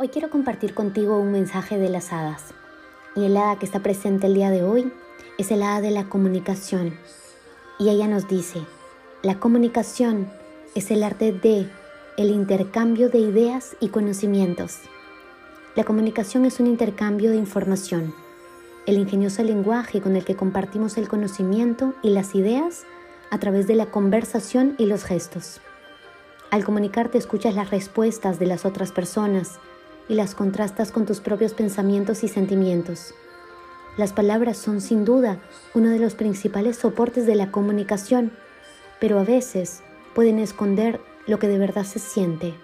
Hoy quiero compartir contigo un mensaje de las hadas. Y el hada que está presente el día de hoy es el hada de la comunicación. Y ella nos dice, la comunicación es el arte de el intercambio de ideas y conocimientos. La comunicación es un intercambio de información, el ingenioso lenguaje con el que compartimos el conocimiento y las ideas a través de la conversación y los gestos. Al comunicarte escuchas las respuestas de las otras personas y las contrastas con tus propios pensamientos y sentimientos. Las palabras son sin duda uno de los principales soportes de la comunicación, pero a veces pueden esconder lo que de verdad se siente.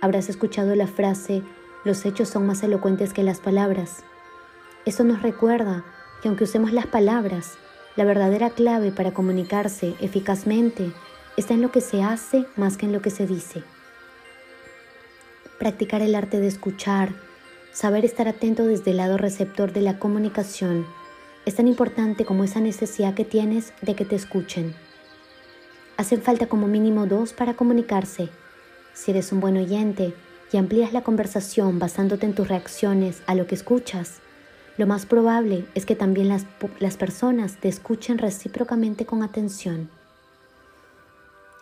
Habrás escuchado la frase, los hechos son más elocuentes que las palabras. Esto nos recuerda que aunque usemos las palabras, la verdadera clave para comunicarse eficazmente está en lo que se hace más que en lo que se dice practicar el arte de escuchar, saber estar atento desde el lado receptor de la comunicación, es tan importante como esa necesidad que tienes de que te escuchen. Hacen falta como mínimo dos para comunicarse. Si eres un buen oyente y amplías la conversación basándote en tus reacciones a lo que escuchas, lo más probable es que también las, las personas te escuchen recíprocamente con atención.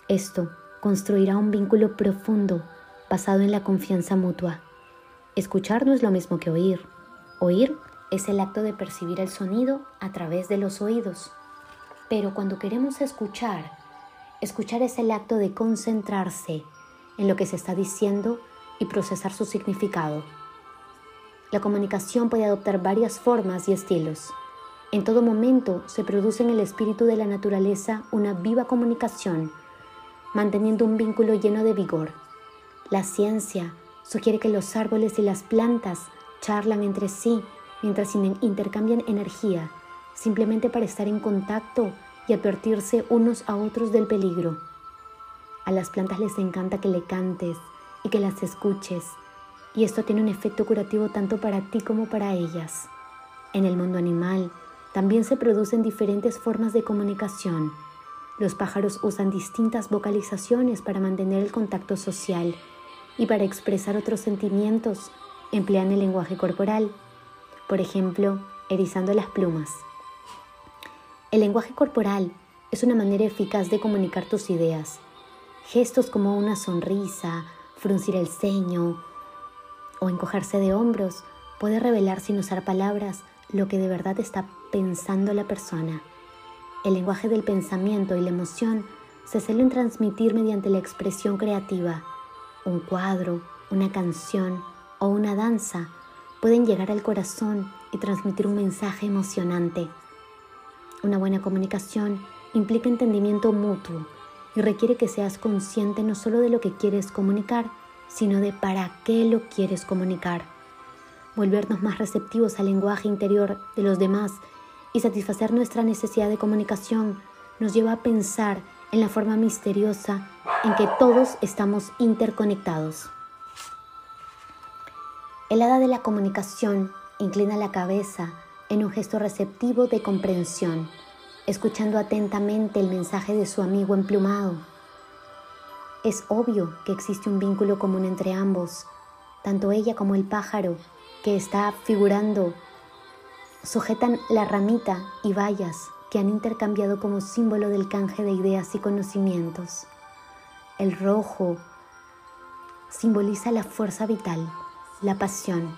Esto construirá un vínculo profundo basado en la confianza mutua. Escuchar no es lo mismo que oír. Oír es el acto de percibir el sonido a través de los oídos. Pero cuando queremos escuchar, escuchar es el acto de concentrarse en lo que se está diciendo y procesar su significado. La comunicación puede adoptar varias formas y estilos. En todo momento se produce en el espíritu de la naturaleza una viva comunicación, manteniendo un vínculo lleno de vigor. La ciencia sugiere que los árboles y las plantas charlan entre sí mientras intercambian energía, simplemente para estar en contacto y advertirse unos a otros del peligro. A las plantas les encanta que le cantes y que las escuches, y esto tiene un efecto curativo tanto para ti como para ellas. En el mundo animal también se producen diferentes formas de comunicación. Los pájaros usan distintas vocalizaciones para mantener el contacto social y para expresar otros sentimientos emplean el lenguaje corporal, por ejemplo, erizando las plumas. El lenguaje corporal es una manera eficaz de comunicar tus ideas. Gestos como una sonrisa, fruncir el ceño o encogerse de hombros puede revelar sin usar palabras lo que de verdad está pensando la persona. El lenguaje del pensamiento y la emoción se suelen transmitir mediante la expresión creativa un cuadro, una canción o una danza pueden llegar al corazón y transmitir un mensaje emocionante. Una buena comunicación implica entendimiento mutuo y requiere que seas consciente no solo de lo que quieres comunicar, sino de para qué lo quieres comunicar. Volvernos más receptivos al lenguaje interior de los demás y satisfacer nuestra necesidad de comunicación nos lleva a pensar en la forma misteriosa en que todos estamos interconectados. El hada de la comunicación inclina la cabeza en un gesto receptivo de comprensión, escuchando atentamente el mensaje de su amigo emplumado. Es obvio que existe un vínculo común entre ambos, tanto ella como el pájaro que está figurando sujetan la ramita y vallas que han intercambiado como símbolo del canje de ideas y conocimientos. El rojo simboliza la fuerza vital, la pasión,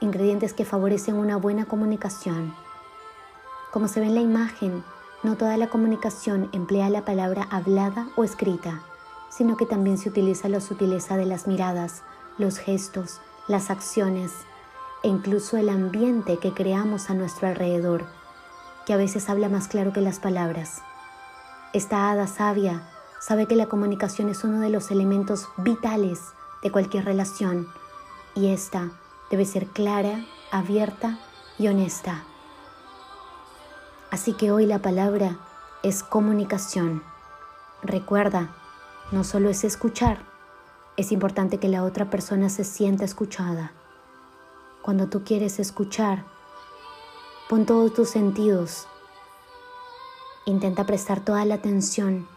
ingredientes que favorecen una buena comunicación. Como se ve en la imagen, no toda la comunicación emplea la palabra hablada o escrita, sino que también se utiliza la sutileza de las miradas, los gestos, las acciones e incluso el ambiente que creamos a nuestro alrededor que a veces habla más claro que las palabras. Esta hada sabia sabe que la comunicación es uno de los elementos vitales de cualquier relación y esta debe ser clara, abierta y honesta. Así que hoy la palabra es comunicación. Recuerda, no solo es escuchar, es importante que la otra persona se sienta escuchada. Cuando tú quieres escuchar, Pon todos tus sentidos. Intenta prestar toda la atención,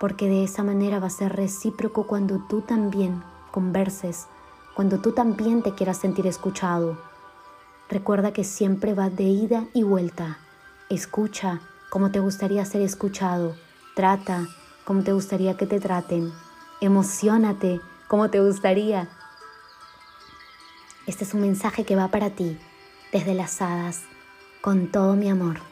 porque de esa manera va a ser recíproco cuando tú también converses cuando tú también te quieras sentir escuchado. Recuerda que siempre vas de ida y vuelta. Escucha como te gustaría ser escuchado. Trata como te gustaría que te traten. Emocionate como te gustaría. Este es un mensaje que va para ti, desde las hadas, con todo mi amor.